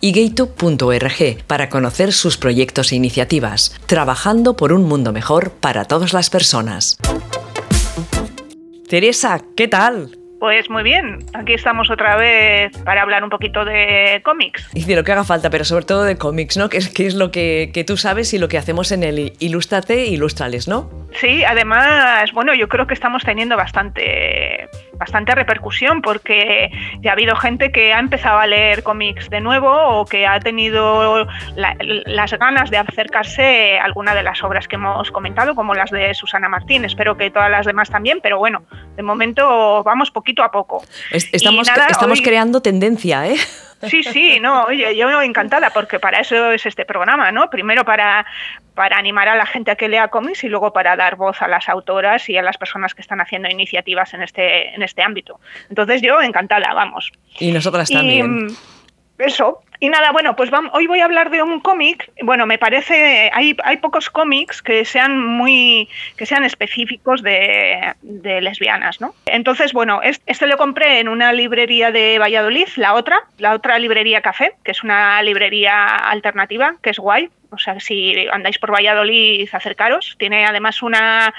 y gaytube.org para conocer sus proyectos e iniciativas, trabajando por un mundo mejor para todas las personas. Teresa, ¿qué tal? Pues muy bien, aquí estamos otra vez para hablar un poquito de cómics. Y de lo que haga falta, pero sobre todo de cómics, ¿no? Que es, que es lo que, que, tú sabes y lo que hacemos en el Ilústrate, Ilustrales, ¿no? Sí, además, bueno, yo creo que estamos teniendo bastante, bastante repercusión porque ya ha habido gente que ha empezado a leer cómics de nuevo o que ha tenido las ganas de acercarse a alguna de las obras que hemos comentado, como las de Susana Martín. Espero que todas las demás también, pero bueno, de momento vamos poquito a poco. Estamos, estamos creando tendencia, ¿eh? Sí, sí, no, oye, yo encantada porque para eso es este programa, ¿no? Primero para, para animar a la gente a que lea cómics y luego para dar voz a las autoras y a las personas que están haciendo iniciativas en este, en este ámbito. Entonces yo encantada, vamos. Y nosotras también. Mm, eso, y nada, bueno, pues vamos, hoy voy a hablar de un cómic. Bueno, me parece, hay, hay pocos cómics que sean muy, que sean específicos de, de, lesbianas, ¿no? Entonces, bueno, este lo compré en una librería de Valladolid, la otra, la otra librería Café, que es una librería alternativa, que es guay. O sea, si andáis por Valladolid, acercaros. Tiene además una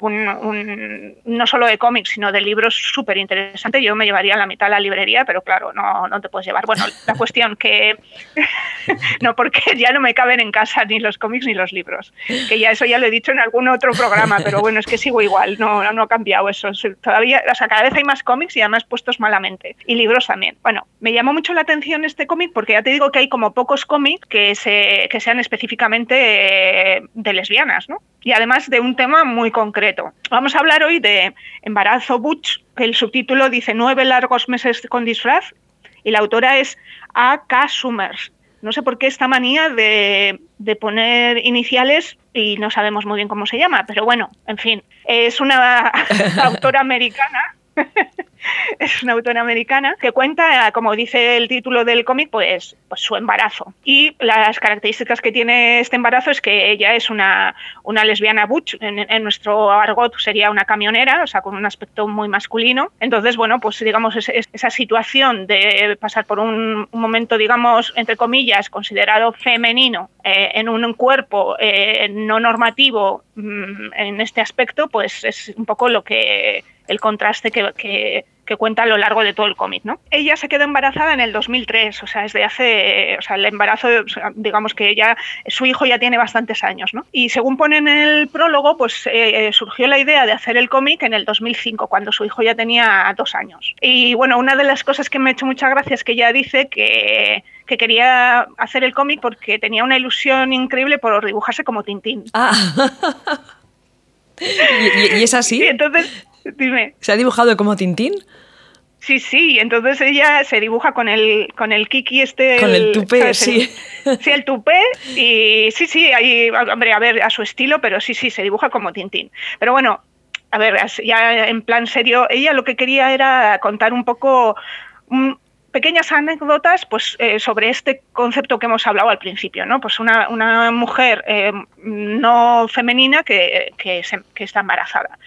un, no solo de cómics, sino de libros súper interesantes. Yo me llevaría la mitad a la librería, pero claro, no, no te puedes llevar. Bueno, la cuestión que... no, porque ya no me caben en casa ni los cómics ni los libros. Que ya eso ya lo he dicho en algún otro programa, pero bueno, es que sigo igual, no, no ha cambiado eso. Todavía, o sea, cada vez hay más cómics y además puestos malamente. Y libros también. Bueno, me llamó mucho la atención este cómic porque ya te digo que hay como pocos cómics que, se, que sean específicamente de lesbianas, ¿no? y además de un tema muy concreto. Vamos a hablar hoy de Embarazo Butch, que el subtítulo dice Nueve largos meses con disfraz, y la autora es A.K. Summers. No sé por qué esta manía de, de, poner iniciales y no sabemos muy bien cómo se llama, pero bueno, en fin, es una autora americana es una autora americana que cuenta, como dice el título del cómic, pues, pues su embarazo. Y las características que tiene este embarazo es que ella es una, una lesbiana butch, en, nuestro argot sería una camionera, o sea, con un aspecto muy masculino. Entonces, bueno, pues digamos, esa situación de pasar por un, momento, digamos, entre comillas, considerado femenino eh, en un cuerpo eh, no normativo mm, en este aspecto, pues es un poco lo que el contraste que, que, cuenta a lo largo de todo el cómic, ¿no? Ella se quedó embarazada en el 2003, o sea, desde hace, o sea, el embarazo, digamos que ella, su hijo ya tiene bastantes años, ¿no? Y según pone en el prólogo, pues eh, surgió la idea de hacer el cómic en el 2005, cuando su hijo ya tenía dos años. Y bueno, una de las cosas que me ha hecho mucha gracia es que ella dice que que quería hacer el cómic porque tenía una ilusión increíble por dibujarse como Tintín. Ah. ¿Y, es así? Sí, entonces, Dime. ¿Se ha dibujado como Tintín? Sí, sí, entonces ella se dibuja con el, con el kiki este... Con el tupé, sí. sí, el tupé y sí, sí, ahí, hombre, a ver, a su estilo, pero sí, sí, se dibuja como Tintín. Pero bueno, a ver, ya en plan serio, ella lo que quería era contar un poco... pequeñas anécdotas pues, eh, sobre este concepto que hemos hablado al principio, ¿no? Pues una, una mujer eh, no femenina que, que, que está embarazada.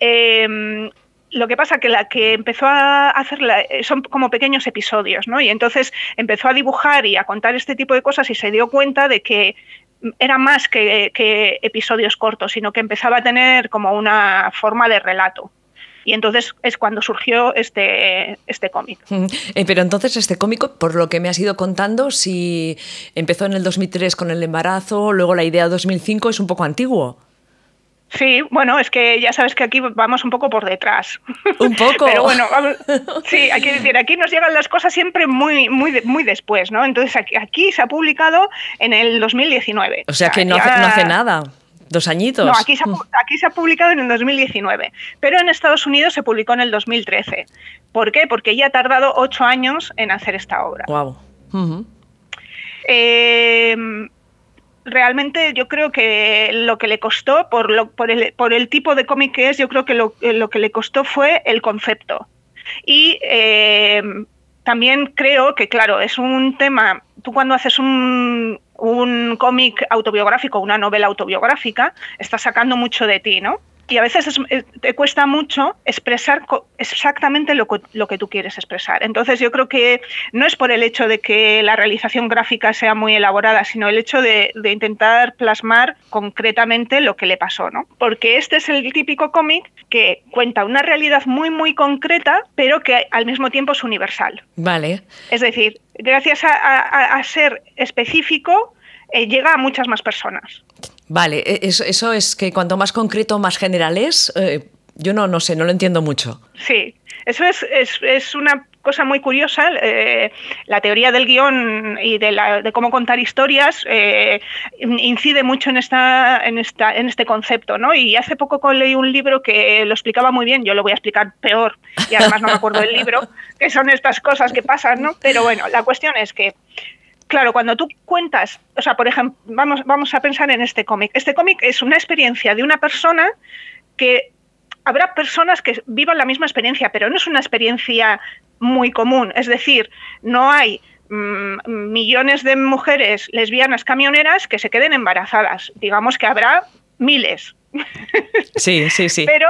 Em, lo que pasa que la que empezó a hacerla eh, son como pequeños episodios, ¿no? Y entonces empezó a dibujar y a contar este tipo de cosas y se dio cuenta de que era más que, episodios cortos, sino que empezaba a tener como una forma de relato. Y entonces es cuando surgió este, este cómic. Eh, pero entonces este cómic, por lo que me has ido contando, si empezó en el 2003 con el embarazo, luego la idea 2005 es un poco antiguo. Sí, bueno, es que ya sabes que aquí vamos un poco por detrás. Un poco. Pero bueno, sí, hay que decir, aquí nos llegan las cosas siempre muy, muy, muy después, ¿no? Entonces aquí, se ha publicado en el 2019. O sea, que no, hace, nada. Dos añitos. No, aquí se, ha, aquí se, ha, publicado en el 2019, pero en Estados Unidos se publicó en el 2013. ¿Por qué? Porque ya ha tardado ocho años en hacer esta obra. Wow. em, realmente yo creo que lo que le costó, por, lo, por, el, por el tipo de cómic que es, yo creo que lo, lo que le costó fue el concepto. Y em, también creo que, claro, es un tema, tú cuando haces un, un cómic autobiográfico, una novela autobiográfica, estás sacando mucho de ti, ¿no? Y a veces eh, te cuesta mucho expresar exactamente lo, lo, que tú quieres expresar. Entonces yo creo que no es por el hecho de que la realización gráfica sea muy elaborada, sino el hecho de, intentar plasmar concretamente lo que le pasó, ¿no? Porque este es el típico cómic que cuenta una realidad muy, muy concreta, pero que al mismo tiempo es universal. Vale. Es decir, gracias a, ser específico, eh, llega a muchas más personas. Vale, e, eso, es que cuanto más concreto, más general es. Eh, yo no, no sé, no lo entiendo mucho. Sí, eso es, es, una cosa muy curiosa. Eh, la teoría del guion y de, la, de cómo contar historias eh, incide mucho en, esta, en, esta, en este concepto. ¿no? Y hace poco leí un libro que lo explicaba muy bien. Yo lo voy a explicar peor y además no me acuerdo del libro, que son estas cosas que pasan. ¿no? Pero bueno, la cuestión es que claro, cuando tú cuentas, o sea, por ejemplo, vamos, vamos a pensar en este cómic. Este cómic es una experiencia de una persona que habrá personas que vivan la misma experiencia, pero no es una experiencia muy común. Es decir, no hay mm, millones de mujeres lesbianas camioneras que se queden embarazadas. Digamos que habrá miles. Sí, sí, sí. pero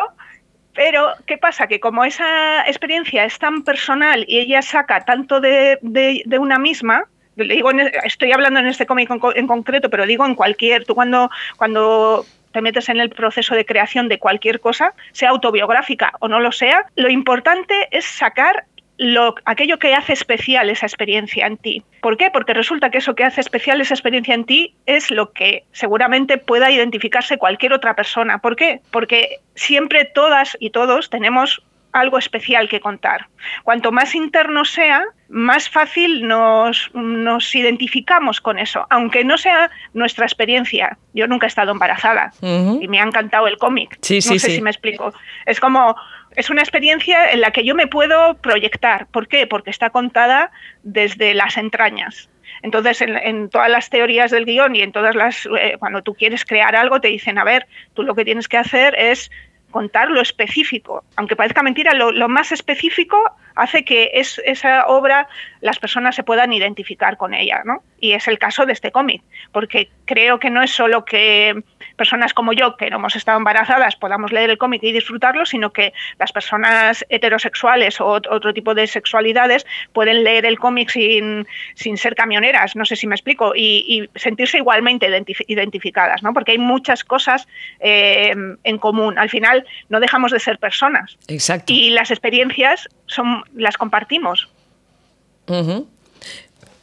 pero, ¿qué pasa? Que como esa experiencia es tan personal y ella saca tanto de, de una misma, digo, estoy hablando en este cómic en concreto, pero digo en cualquier, tú cuando, cuando te metes en el proceso de creación de cualquier cosa, sea autobiográfica o no lo sea, lo importante es sacar lo, aquello que hace especial esa experiencia en ti. ¿Por qué? Porque resulta que eso que hace especial esa experiencia en ti es lo que seguramente pueda identificarse cualquier otra persona. ¿Por qué? Porque siempre todas y todos tenemos algo especial que contar. Cuanto más interno sea, más fácil nos, nos, identificamos con eso, aunque no sea nuestra experiencia. Yo nunca he estado embarazada y me ha encantado el cómic. Sí, no sé si me explico. Es como, es una experiencia en la que yo me puedo proyectar. ¿Por qué? Porque está contada desde las entrañas. Entonces, en, todas las teorías del guion y en todas las, eh, cuando tú quieres crear algo, te dicen, a ver, tú lo que tienes que hacer es contar lo específico. Aunque parezca mentira, lo, más específico hace que es, esa obra las personas se puedan identificar con ella, ¿no? Y es el caso de este cómic, porque creo que no es solo que personas como yo, que no hemos estado embarazadas, podamos leer el cómic y disfrutarlo, sino que las personas heterosexuales o otro tipo de sexualidades pueden leer el cómic sin, sin ser camioneras, no sé si me explico, y, sentirse igualmente identificadas, ¿no? Porque hay muchas cosas eh, en común. Al final no dejamos de ser personas. Exacto. Y las experiencias son, las compartimos.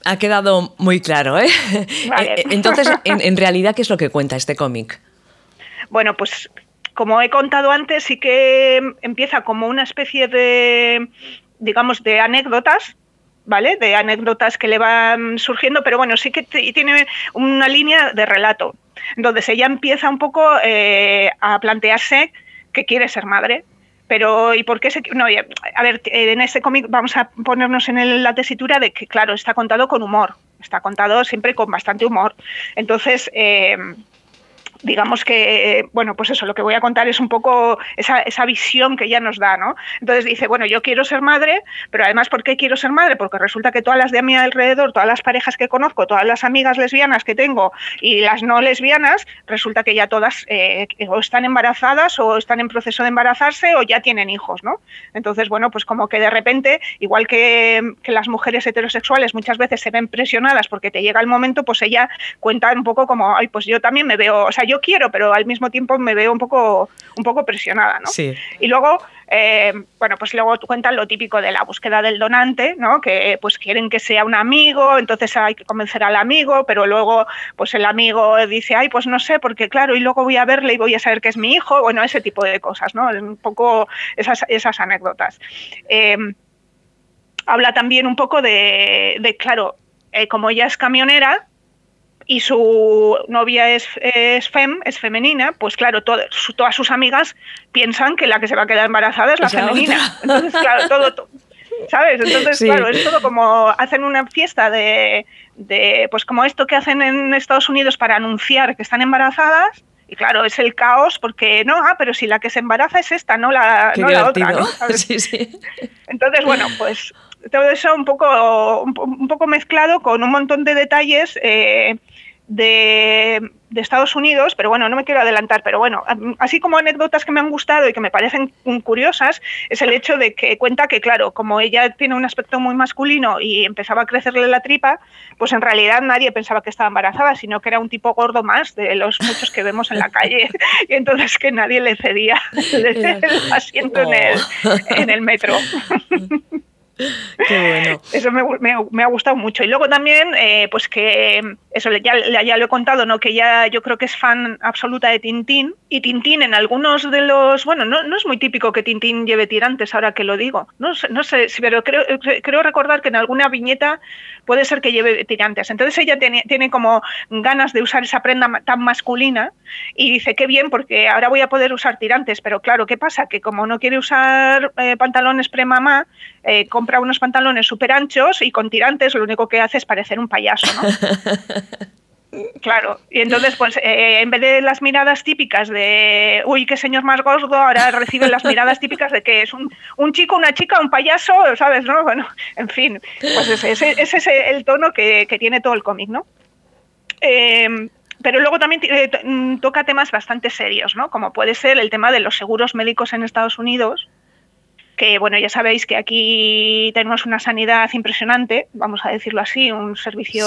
Ha quedado muy claro, ¿eh? eh entonces, en, realidad, ¿qué es lo que cuenta este cómic? Bueno, pues como he contado antes, sí que empieza como una especie de, digamos, de anécdotas, ¿vale? De anécdotas que le van surgiendo, pero bueno, sí que tiene una línea de relato. Entonces ella empieza un poco eh, a plantearse que quiere ser madre, pero ¿y por qué se.? No, a ver, en este cómic vamos a ponernos en la tesitura de que, claro, está contado con humor, está contado siempre con bastante humor. Entonces. Eh, digamos que, bueno, pues eso, lo que voy a contar es un poco esa, esa, visión que ella nos da, ¿no? Entonces dice, bueno, yo quiero ser madre, pero además, ¿por qué quiero ser madre? Porque resulta que todas las de a mi alrededor, todas las parejas que conozco, todas las amigas lesbianas que tengo y las no lesbianas, resulta que ya todas eh, están embarazadas o están en proceso de embarazarse o ya tienen hijos, ¿no? Entonces, bueno, pues como que de repente, igual que, que las mujeres heterosexuales muchas veces se ven presionadas porque te llega el momento, pues ella cuenta un poco como, ay, pues yo también me veo, o sea, yo quiero, pero al mismo tiempo me veo un poco, un poco presionada, ¿no? Sí. Y luego, eh, bueno, pues luego cuentan lo típico de la búsqueda del donante, ¿no? Que pues quieren que sea un amigo, entonces hay que convencer al amigo, pero luego pues el amigo dice, ay, pues no sé, porque claro, y luego voy a verle y voy a saber que es mi hijo, bueno, ese tipo de cosas, ¿no? Un poco esas, esas anécdotas. Eh, habla también un poco de, de claro, eh, como ella es camionera, y su novia es, es fem, es femenina, pues claro, todas sus amigas piensan que la que se va a quedar embarazada es la femenina. Entonces, claro, todo, ¿Sabes? Entonces, claro, es todo como hacen una fiesta de, de, pues como esto que hacen en Estados Unidos para anunciar que están embarazadas. Y claro, es el caos porque no, ah, pero si la que se embaraza es esta, no la, no la otra, ¿no? Sí, sí. Entonces, bueno, pues todo eso un poco, un, poco mezclado con un montón de detalles eh, de, Estados Unidos, pero bueno, no me quiero adelantar, pero bueno, así como anécdotas que me han gustado y que me parecen curiosas, es el hecho de que cuenta que, claro, como ella tiene un aspecto muy masculino y empezaba a crecerle la tripa, pues en realidad nadie pensaba que estaba embarazada, sino que era un tipo gordo más de los muchos que vemos en la calle, y entonces que nadie le cedía el asiento en, el, en el metro. Qué bueno. Eso me, ha gustado mucho. Y luego también, eh, pues que eso ya, ya, lo he contado, ¿no? Que ya yo creo que es fan absoluta de Tintín. Y Tintín en algunos de los. Bueno, no, no es muy típico que Tintín lleve tirantes, ahora que lo digo. No, no sé, pero creo, creo recordar que en alguna viñeta puede ser que lleve tirantes. Entonces ella tiene, tiene como ganas de usar esa prenda tan masculina y dice, qué bien, porque ahora voy a poder usar tirantes. Pero claro, ¿qué pasa? Que como no quiere usar eh, pantalones pre-mamá, eh, compra unos pantalones súper anchos y con tirantes lo único que hace es parecer un payaso, ¿no? Claro, y entonces, pues eh, en vez de las miradas típicas de, uy, qué señor más gordo, ahora reciben las miradas típicas de que es un, chico, una chica, un payaso, ¿sabes? ¿no? Bueno, en fin, pues ese, es el tono que, tiene todo el cómic, ¿no? Em, pero luego también eh, mm, toca temas bastante serios, ¿no? Como puede ser el tema de los seguros médicos en Estados Unidos, que bueno, ya sabéis que aquí tenemos una sanidad impresionante, vamos a decirlo así, un servicio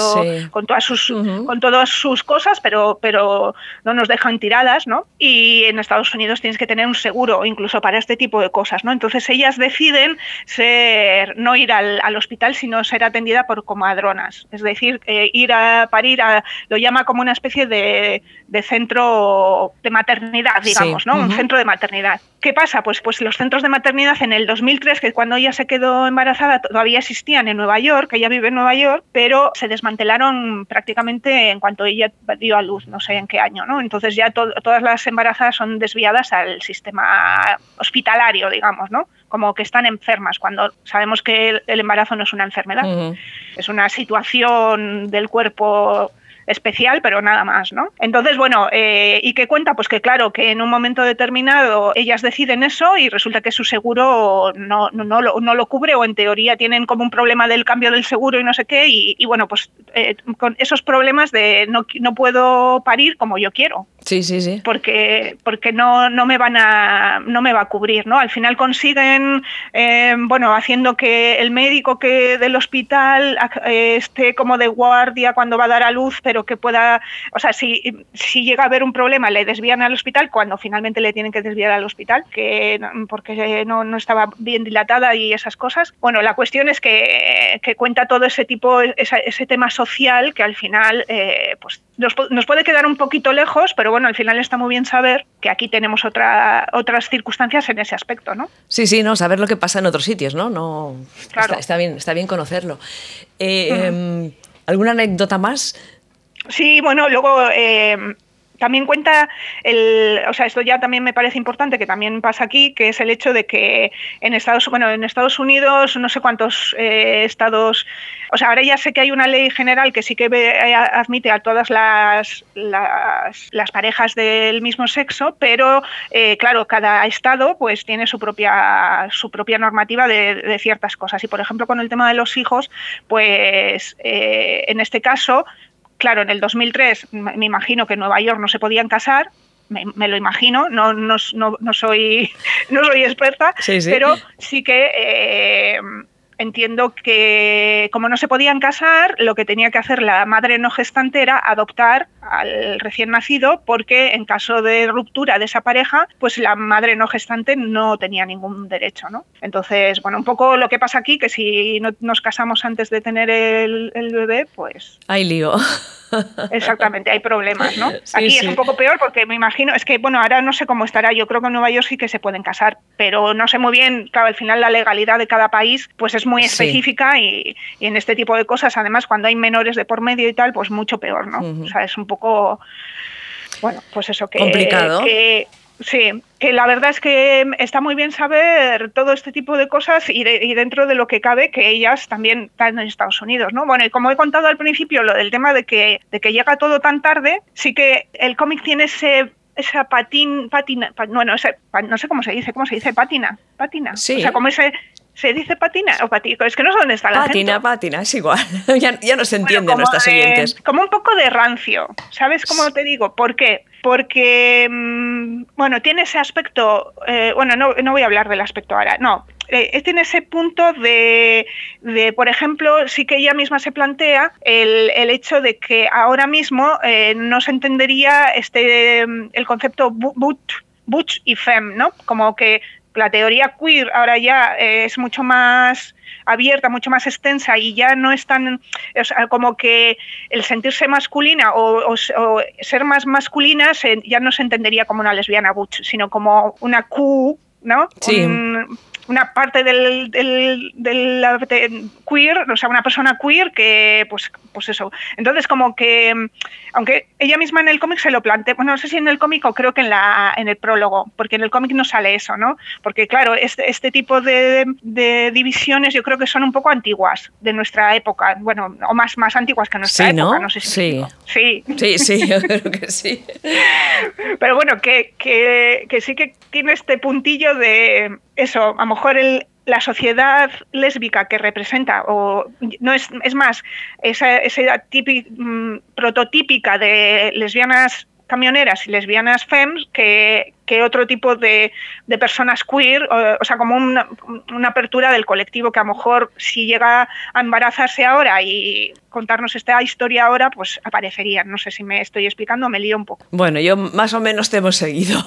con todas sus con todas sus cosas, pero pero no nos dejan tiradas, ¿no? Y en Estados Unidos tienes que tener un seguro incluso para este tipo de cosas, ¿no? Entonces ellas deciden ser no ir al, hospital, sino ser atendida por comadronas, es decir, eh, ir a parir a, lo llama como una especie de, de centro de maternidad, digamos, ¿no? Un centro de maternidad. ¿Qué pasa? Pues pues los centros de maternidad en el el 2003, que cuando ella se quedó embarazada todavía existían en Nueva York, ella vive en Nueva York, pero se desmantelaron prácticamente en cuanto ella dio a luz, no sé en qué año, ¿no? Entonces ya todas las embarazadas son desviadas al sistema hospitalario, digamos, ¿no? Como que están enfermas, cuando sabemos que el, embarazo no es una enfermedad, es una situación del cuerpo especial, pero nada más, ¿no? Entonces, bueno, eh, ¿y qué cuenta? Pues que claro, que en un momento determinado ellas deciden eso y resulta que su seguro no, no, lo, no lo, cubre o en teoría tienen como un problema del cambio del seguro y no sé qué, y, bueno, pues eh, con esos problemas de no, no puedo parir como yo quiero. Sí, sí, sí. Porque, porque no, no, me van a, no me va a cubrir, ¿no? Al final consiguen, eh, bueno, haciendo que el médico que del hospital esté como de guardia cuando va a dar a luz, pero que pueda, o sea, si, si llega a haber un problema, le desvían al hospital cuando finalmente le tienen que desviar al hospital, que porque no, no estaba bien dilatada y esas cosas. Bueno, la cuestión es que, que cuenta todo ese tipo, ese, ese tema social que al final eh, pues nos, nos, puede quedar un poquito lejos, pero bueno, al final está muy bien saber que aquí tenemos otra, otras circunstancias en ese aspecto, ¿no? Sí, sí, no, saber lo que pasa en otros sitios, ¿no? no está, bien, está bien conocerlo. Eh, em, ¿Alguna anécdota más? Sí, bueno, luego eh, también cuenta el, o sea, esto ya también me parece importante que también pasa aquí, que es el hecho de que en Estados, bueno, en Estados Unidos no sé cuántos eh, estados, o sea, ahora ya sé que hay una ley general que sí que admite a todas las, las, parejas del mismo sexo, pero eh, claro, cada estado pues tiene su propia su propia normativa de, ciertas cosas. Y por ejemplo con el tema de los hijos, pues en este caso Claro, en el 2003 me imagino que en Nueva York no se podían casar, me, lo imagino, no, no, no, soy, no soy experta, pero sí que eh, entiendo que como no se podían casar, lo que tenía que hacer la madre no gestante era adoptar al recién nacido porque en caso de ruptura de esa pareja, pues la madre no gestante no tenía ningún derecho, ¿no? Entonces, bueno, un poco lo que pasa aquí, que si no nos casamos antes de tener el, el bebé, pues... Hay lío. Exactamente, hay problemas, ¿no? Aquí es un poco peor porque me imagino, es que, bueno, ahora no sé cómo estará, yo creo que en Nueva York sí que se pueden casar, pero no sé muy bien, claro, al final la legalidad de cada país pues es muy específica y, en este tipo de cosas, además, cuando hay menores de por medio y tal, pues mucho peor, ¿no? O sea, es un poco, bueno, pues eso que... Complicado. Que, Sí, que la verdad es que está muy bien saber todo este tipo de cosas y, dentro de lo que cabe que ellas también están en Estados Unidos, ¿no? Bueno, y como he contado al principio lo del tema de que, de que llega todo tan tarde, sí que el cómic tiene ese esa patín, patina, bueno, no sé cómo se dice, ¿cómo se dice? Patina, patina. Sí. O sea, como ese, ¿Se dice patina o patina? Es que no sé dónde está la Patina, patina, es igual. ya, ya, no se entiende nuestras oyentes. Como un poco de rancio, ¿sabes cómo te digo? ¿Por qué? Porque, mm, bueno, tiene ese aspecto, eh, bueno, no, no, voy a hablar del aspecto ahora, no, eh, tiene ese punto de, de, por ejemplo, sí que ella misma se plantea el, el hecho de que ahora mismo eh, no se entendería este, el concepto butch y fem, ¿no? Como que la teoría queer ahora ya es mucho más abierta, mucho más extensa y ya no es tan como que el sentirse masculina o, ser más masculina ya no se entendería como una lesbiana butch, sino como una Q, ¿no? Sí una parte del, del, queer, o sea, una persona queer que, pues, pues eso. Entonces, como que, aunque ella misma en el cómic se lo plantea, bueno, no sé si en el cómic o creo que en, la, en el prólogo, porque en el cómic no sale eso, ¿no? Porque, claro, este, este tipo de, divisiones yo creo que son un poco antiguas de nuestra época, bueno, o más, más antiguas que nuestra época, ¿no? sé si sí. sí. Sí, sí, yo creo que sí. Pero bueno, que, que, que sí que tiene este puntillo de eso, a lo mejor la sociedad lésbica que representa, o no es, es más, esa, esa mm, prototípica de lesbianas camioneras y lesbianas femmes que, otro tipo de, personas queer, o, sea, como una, una, apertura del colectivo que a lo mejor si llega a embarazarse ahora y contarnos esta historia ahora, pues aparecerían. No sé si me estoy explicando, me lío un poco. Bueno, yo más o menos te hemos seguido.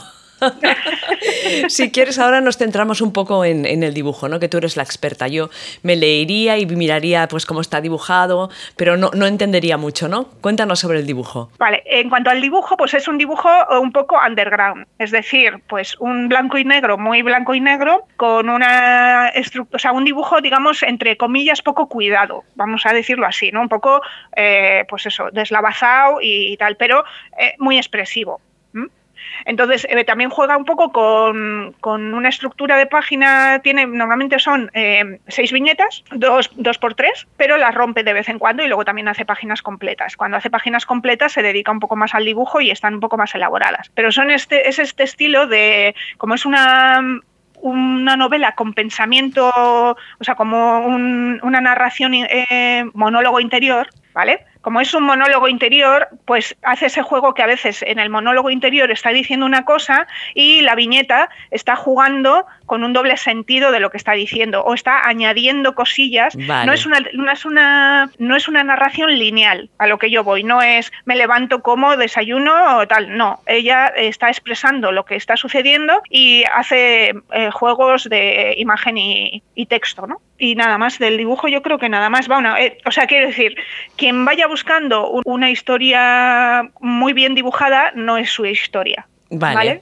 si quieres, ahora nos centramos un poco en, el dibujo, ¿no? Que tú eres la experta. Yo me leería y miraría pues cómo está dibujado, pero no, entendería mucho, ¿no? Cuéntanos sobre el dibujo. Vale, en cuanto al dibujo, pues es un dibujo un poco underground, es decir, pues un blanco y negro, muy blanco y negro, con una estructura, o sea, un dibujo, digamos, entre comillas, poco cuidado, vamos a decirlo así, ¿no? Un poco, eh, pues eso, deslavazado y tal, pero eh, muy expresivo. Entonces, eh, también juega un poco con, una estructura de página, tiene normalmente son eh, seis viñetas, dos, dos, por tres, pero las rompe de vez en cuando y luego también hace páginas completas. Cuando hace páginas completas se dedica un poco más al dibujo y están un poco más elaboradas. Pero son este, es este estilo de, como es una novela con pensamiento, o sea, como una narración, eh, monólogo interior, ¿vale? Como es un monólogo interior, pues hace ese juego que a veces en el monólogo interior está diciendo una cosa y la viñeta está jugando con un doble sentido de lo que está diciendo o está añadiendo cosillas. No, es una, no, es una, no es una narración lineal a lo que yo voy, no es me levanto como desayuno o tal, no, ella está expresando lo que está sucediendo y hace eh, juegos de imagen y, y texto, ¿no? y nada más del dibujo yo creo que nada más va una eh, o sea quiero decir quien vaya buscando una historia muy bien dibujada no es su historia vale,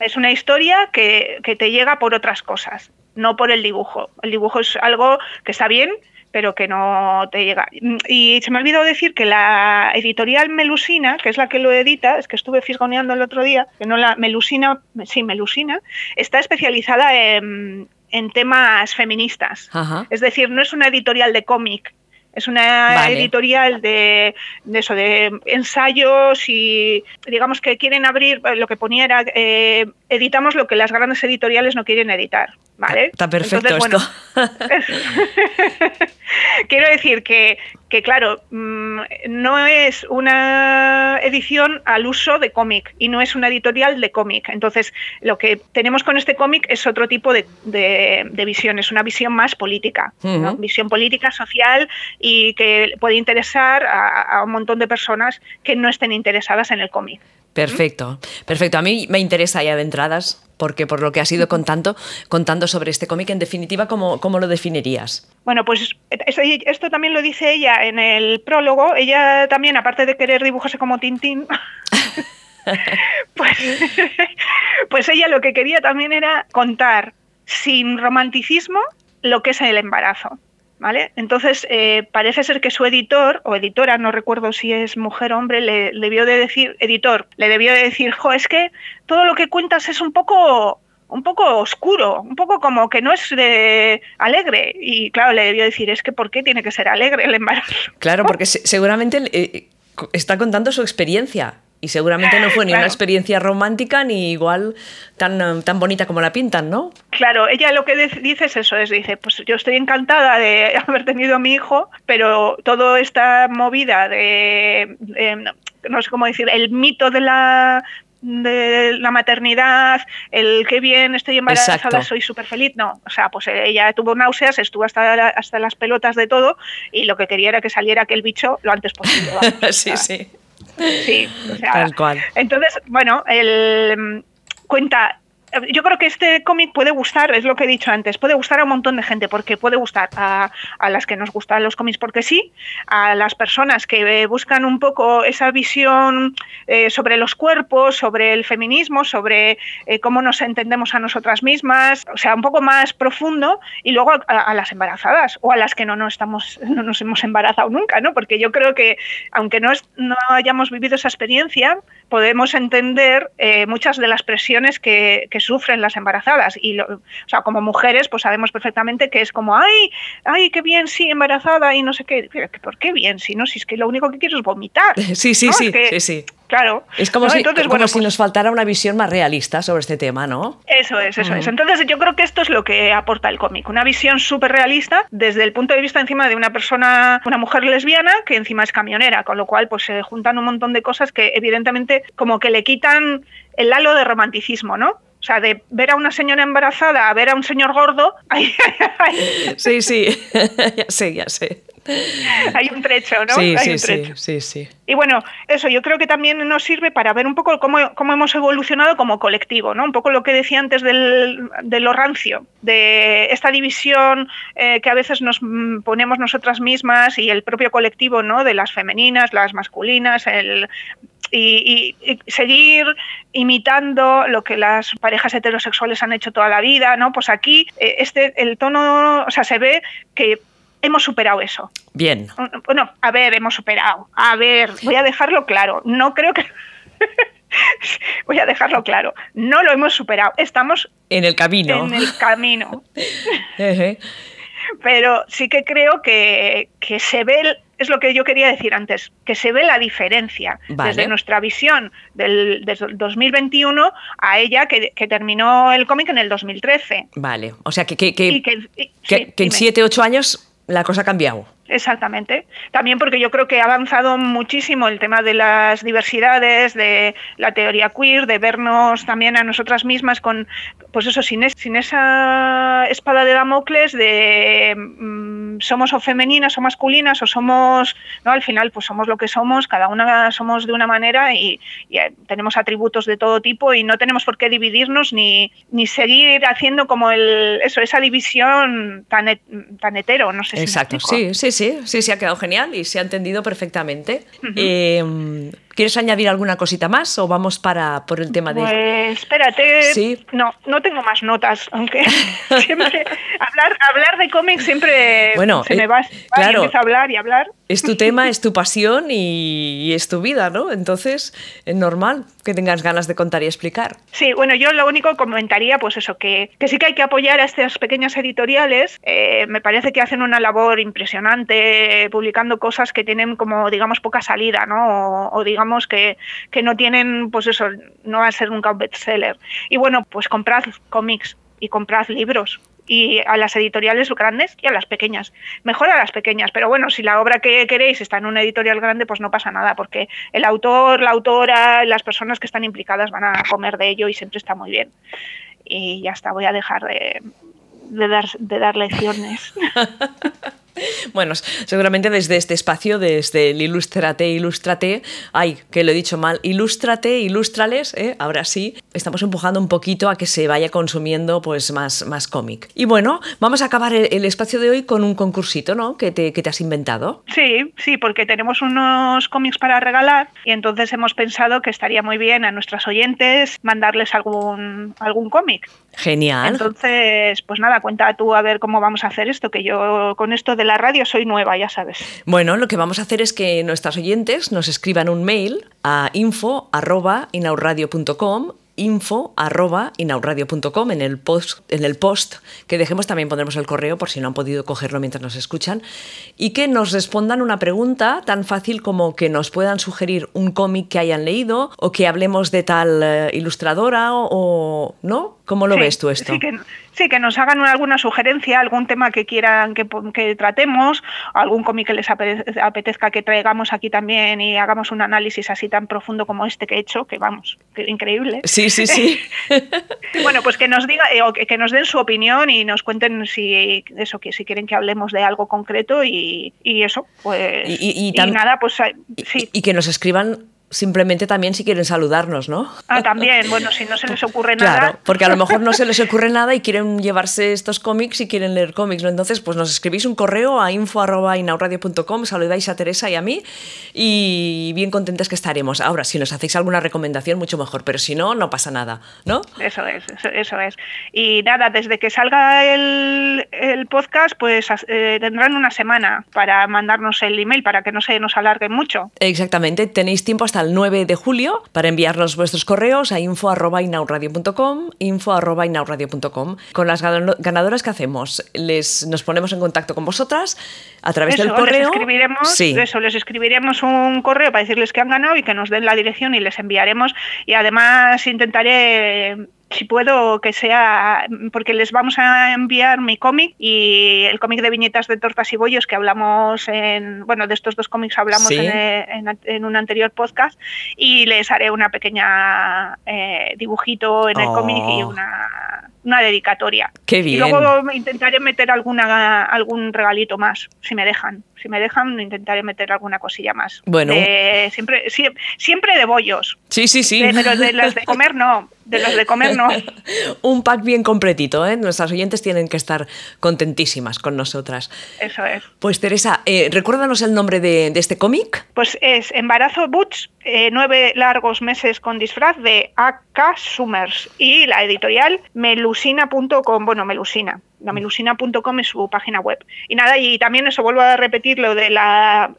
es una historia que, que, te llega por otras cosas no por el dibujo. El dibujo es algo que está bien pero que no te llega. Y se me olvidó decir que la editorial Melusina, que es la que lo edita, es que estuve fisgoneando el otro día, que no la Melusina, sí, Melusina, está especializada en, en temas feministas. Es decir, no es una editorial de cómic, es una editorial de, eso, de ensayos y digamos que quieren abrir, lo que ponía era, eh, editamos lo que las grandes editoriales no quieren editar. ¿Vale? Está perfecto esto. quiero decir que, que claro, mm, no es una edición al uso de cómic y no es una editorial de cómic. Entonces, lo que tenemos con este cómic es otro tipo de, de, visión, es una visión más política, visión política, social y que puede interesar a, un montón de personas que no estén interesadas en el cómic. Perfecto, perfecto. A mí me interesa ya de entradas, porque por lo que has ido contando, contando sobre este cómic, en definitiva, ¿cómo, ¿cómo, lo definirías? Bueno, pues esto también lo dice ella en el prólogo. Ella también, aparte de querer dibujarse como Tintín, pues, pues ella lo que quería también era contar sin romanticismo lo que es el embarazo. ¿Vale? Entonces, eh, parece ser que su editor o editora, no recuerdo si es mujer o hombre, le, debió de decir, editor, le debió de decir, jo, es que todo lo que cuentas es un poco un poco oscuro, un poco como que no es de alegre. Y claro, le debió decir, es que ¿por qué tiene que ser alegre el embarazo? Claro, porque seguramente eh, está contando su experiencia y seguramente no fue ni una experiencia romántica ni igual tan, eh, tan bonita como la pintan, ¿no? Claro, ella lo que dice es eso, es dice, pues yo estoy encantada de haber tenido a mi hijo, pero toda esta movida de, no sé cómo decir, el mito de la de la maternidad, el qué bien estoy embarazada, soy súper feliz. No, o sea, pues ella tuvo náuseas, estuvo hasta, hasta las pelotas de todo y lo que quería era que saliera aquel bicho lo antes posible. sí, sí. Sí, Tal cual. Entonces, bueno, mm, cuenta yo creo que este cómic puede gustar, es lo que he dicho antes, puede gustar a un montón de gente, porque puede gustar a, las que nos gustan los cómics porque sí, a las personas que buscan un poco esa visión eh, sobre los cuerpos, sobre el feminismo, sobre eh, cómo nos entendemos a nosotras mismas, o sea, un poco más profundo, y luego a, las embarazadas o a las que no, no, estamos, no nos hemos embarazado nunca, ¿no? Porque yo creo que aunque no, no hayamos vivido esa experiencia, podemos entender eh, muchas de las presiones que, que sufren las embarazadas. Y, o sea, como mujeres, pues sabemos perfectamente que es como, ay, ay, qué bien, sí, embarazada y no sé qué. ¿Por qué bien? Si no, si es que lo único que quiero es vomitar. Sí, sí, sí, sí, sí. Claro. Es como, si, Entonces, bueno, si pues nos faltara una visión más realista sobre este tema, ¿no? Eso es, eso es. Entonces yo creo que esto es lo que aporta el cómic, una visión súper realista desde el punto de vista encima de una persona, una mujer lesbiana que encima es camionera, con lo cual pues se juntan un montón de cosas que evidentemente como que le quitan el halo de romanticismo, ¿no? O sea, de ver a una señora embarazada a ver a un señor gordo. sí, sí, ya sé, ya sé. Hay un trecho, ¿no? Sí, sí, sí, sí, Y bueno, eso yo creo que también nos sirve para ver un poco cómo, hemos evolucionado como colectivo, ¿no? Un poco lo que decía antes del, de lo rancio, de esta división eh, que a veces nos ponemos nosotras mismas y el propio colectivo, ¿no? De las femeninas, las masculinas, el y, seguir imitando lo que las parejas heterosexuales han hecho toda la vida, ¿no? Pues aquí eh, este el tono, o sea, se ve que hemos superado eso. Bien. Bueno, a ver, hemos superado. A ver, voy a dejarlo claro. No creo que voy a dejarlo claro. No lo hemos superado. Estamos en el camino. En el camino. Pero sí que creo que, que se ve es lo que yo quería decir antes, que se ve la diferencia desde nuestra visión del, 2021 a ella que, terminó el cómic en el 2013. Vale, o sea que, que, que en 7, 8 años la cosa ha cambiado. Exactamente. También porque yo creo que ha avanzado muchísimo el tema de las diversidades, de la teoría queer, de vernos también a nosotras mismas con, pues eso, sin, sin esa espada de Damocles de mm, somos o femeninas o masculinas o somos, ¿no? Al final, pues somos lo que somos, cada una somos de una manera y, eh, tenemos atributos de todo tipo y no tenemos por qué dividirnos ni, ni seguir haciendo como el, eso, esa división tan, tan hetero, no sé si Exacto, sí, sí, sí, sí, se ha quedado genial y se ha entendido perfectamente. ¿Quieres añadir alguna cosita más o vamos para por el tema de...? Pues espérate, ¿Sí? no, no tengo más notas, aunque siempre hablar, hablar de cómics siempre bueno, se me va, claro, a hablar y hablar. Es tu tema, es tu pasión y, es tu vida, ¿no? Entonces es normal que tengas ganas de contar y explicar. Sí, bueno, yo lo único comentaría, pues eso, que, que sí que hay que apoyar a estas pequeñas editoriales. Eh, me parece que hacen una labor impresionante publicando cosas que tienen como, digamos, poca salida, ¿no? O, digamos que, que no tienen, pues eso, no va a ser nunca un bestseller. Y bueno, pues comprad cómics y comprad libros y a las editoriales grandes y a las pequeñas. Mejor a las pequeñas, pero bueno, si la obra que queréis está en una editorial grande, pues no pasa nada, porque el autor, la autora, las personas que están implicadas van a comer de ello y siempre está muy bien. Y ya está, voy a dejar de, de dar, de dar lecciones. Bueno, seguramente desde este espacio, desde el Ilustrate, Ilustrate, ay, que lo he dicho mal, Ilustrate, Ilustrales, ¿eh? ahora sí, estamos empujando un poquito a que se vaya consumiendo pues más, más cómic. Y bueno, vamos a acabar el, espacio de hoy con un concursito, ¿no? Que te, que te has inventado. Sí, sí, porque tenemos unos cómics para regalar y entonces hemos pensado que estaría muy bien a nuestros oyentes mandarles algún, algún cómic. Genial. Entonces, pues nada, cuenta tú a ver cómo vamos a hacer esto, que yo con esto de la radio soy nueva, ya sabes. Bueno, lo que vamos a hacer es que nuestras oyentes nos escriban un mail a info.inauradio.com info arroba inauradio.com en el post en el post que dejemos también pondremos el correo por si no han podido cogerlo mientras nos escuchan y que nos respondan una pregunta tan fácil como que nos puedan sugerir un cómic que hayan leído o que hablemos de tal eh, ilustradora o, no cómo lo ves tú esto Sí, que nos hagan alguna sugerencia, algún tema que quieran que, tratemos, algún cómic que les apetezca que traigamos aquí también y hagamos un análisis así tan profundo como este que he hecho, que vamos, que increíble. Sí, sí, sí. bueno, pues que nos diga eh, o que, nos den su opinión y nos cuenten si eso que si quieren que hablemos de algo concreto y, eso, pues y, nada, pues sí. y que nos escriban simplemente también si quieren saludarnos, ¿no? Ah, también, bueno, si no se les ocurre nada. Claro, porque a lo mejor no se les ocurre nada y quieren llevarse estos cómics y quieren leer cómics, ¿no? Entonces, pues nos escribís un correo a info.inauradio.com, saludáis a Teresa y a mí y bien contentas que estaremos. Ahora, si nos hacéis alguna recomendación, mucho mejor, pero si no, no pasa nada, ¿no? Eso es, eso, es. Y nada, desde que salga el, podcast, pues eh, tendrán una semana para mandarnos el email para que no se nos alargue mucho. Exactamente, tenéis tiempo hasta el 9 de julio para enviarnos vuestros correos a info.inauradio.com, info.inauradio.com. Con las ganadoras que hacemos, les, nos ponemos en contacto con vosotras a través del correo. Les escribiremos, Eso, les escribiremos un correo para decirles que han ganado y que nos den la dirección y les enviaremos. Y además intentaré si puedo que sea, porque les vamos a enviar mi cómic y el cómic de viñetas de tortas y bollos que hablamos en, bueno, de estos dos cómics hablamos en, un anterior podcast y les haré una pequeña eh, dibujito en el cómic y oh. una, una dedicatoria. Qué bien. Y luego intentaré meter alguna, algún regalito más, si me dejan. Si me dejan, intentaré meter alguna cosilla más. Bueno. siempre, siempre de bollos. Sí, sí, sí. pero de las de comer no. De los de comer no. Un pack bien completito, ¿eh? Nuestras oyentes tienen que estar contentísimas con nosotras. Eso es. Pues Teresa, eh, recuérdanos el nombre de, este cómic. Pues es Embarazo Butch, eh, nueve largos meses con disfraz de AK Summers y la editorial melusina.com, bueno, Melusina, la melusina.com es su página web. Y nada, y también eso vuelvo a repetir lo de la,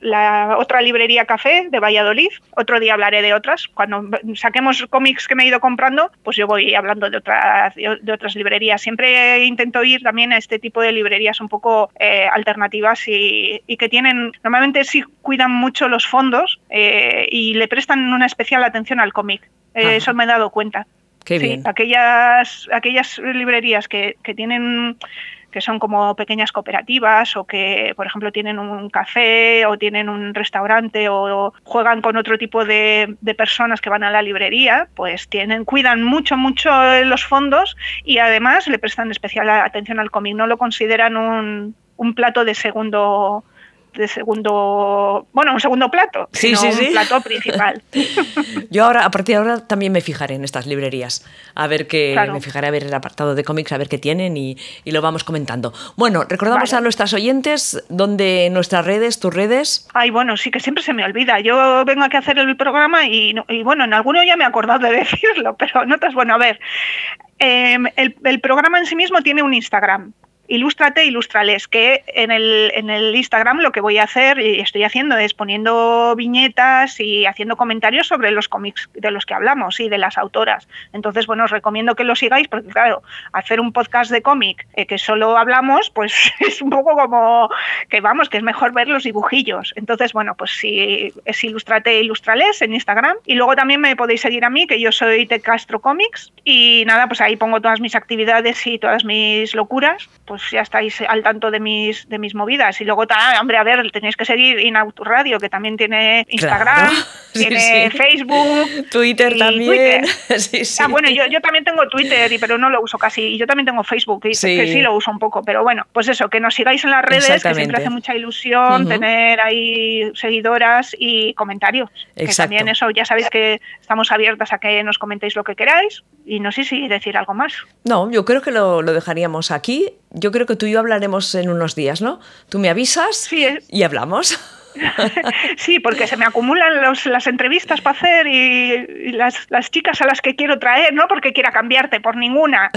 otra librería café de Valladolid. Otro día hablaré de otras. Cuando saquemos cómics que me he ido comprando, pues yo voy hablando de otras, de otras librerías. Siempre intento ir también a este tipo de librerías un poco eh, alternativas y, que tienen, normalmente sí cuidan mucho los fondos eh, y le prestan una especial atención al cómic. Eh, eso me he dado cuenta sí, aquellas, aquellas librerías que, tienen que son como pequeñas cooperativas o que, por ejemplo, tienen un café o tienen un restaurante o, juegan con otro tipo de, personas que van a la librería, pues tienen, cuidan mucho, mucho los fondos y además le prestan especial atención al cómic. No lo consideran un, un plato de segundo de segundo, bueno, un segundo plato, sí, sí, un plato principal. Yo ahora, a partir de ahora, también me fijaré en estas librerías, a ver qué, me fijaré a ver el apartado de cómics, a ver qué tienen y, lo vamos comentando. Bueno, recordamos a nuestras oyentes donde nuestras redes, tus redes. Ay, bueno, sí que siempre se me olvida. Yo vengo aquí a hacer el programa y, bueno, en alguno ya me he acordado de decirlo, pero no es bueno. A ver, em, el, el programa en sí mismo tiene un Instagram Ilústrate, ilústrales, que en el, en el Instagram lo que voy a hacer y estoy haciendo es poniendo viñetas y haciendo comentarios sobre los cómics de los que hablamos y de las autoras. Entonces, bueno, os recomiendo que lo sigáis porque, claro, hacer un podcast de cómic eh, que solo hablamos, pues es un poco como que vamos, que es mejor ver los dibujillos. Entonces, bueno, pues si es Ilústrate, ilústrales en Instagram. Y luego también me podéis seguir a mí, que yo soy Te Castro Comics. Y nada, pues ahí pongo todas mis actividades y todas mis locuras ya estáis al tanto de mis, de mis movidas. Y luego, hombre, a ver, tenéis que seguir Inauto Radio, que también tiene Instagram, tiene Facebook, Twitter también. Ah, bueno, yo, yo también tengo Twitter, pero no lo uso casi. Y yo también tengo Facebook, que sí lo uso un poco. Pero bueno, pues eso, que nos sigáis en las redes, que siempre hace mucha ilusión tener ahí seguidoras y comentarios. Que también eso, ya sabéis que estamos abiertas a que nos comentéis lo que queráis. Y no sé si decir algo más. No, yo creo que lo, lo dejaríamos aquí yo creo que tú y yo hablaremos en unos días, ¿no? Tú me avisas y hablamos. sí, porque se me acumulan las entrevistas para hacer y, las, las, chicas a las que quiero traer, no porque quiera cambiarte por ninguna.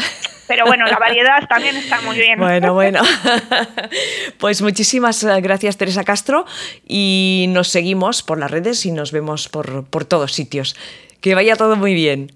Pero bueno, la variedad también está muy bien. Bueno, bueno. Pues muchísimas eh, gracias, Teresa Castro. Y nos seguimos por las redes y nos vemos por, por todos sitios. Que vaya todo muy bien.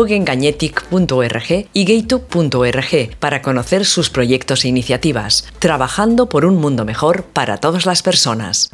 mugengañetic.org y gaytube.org para conocer sus proyectos e iniciativas, trabajando por un mundo mejor para todas las personas.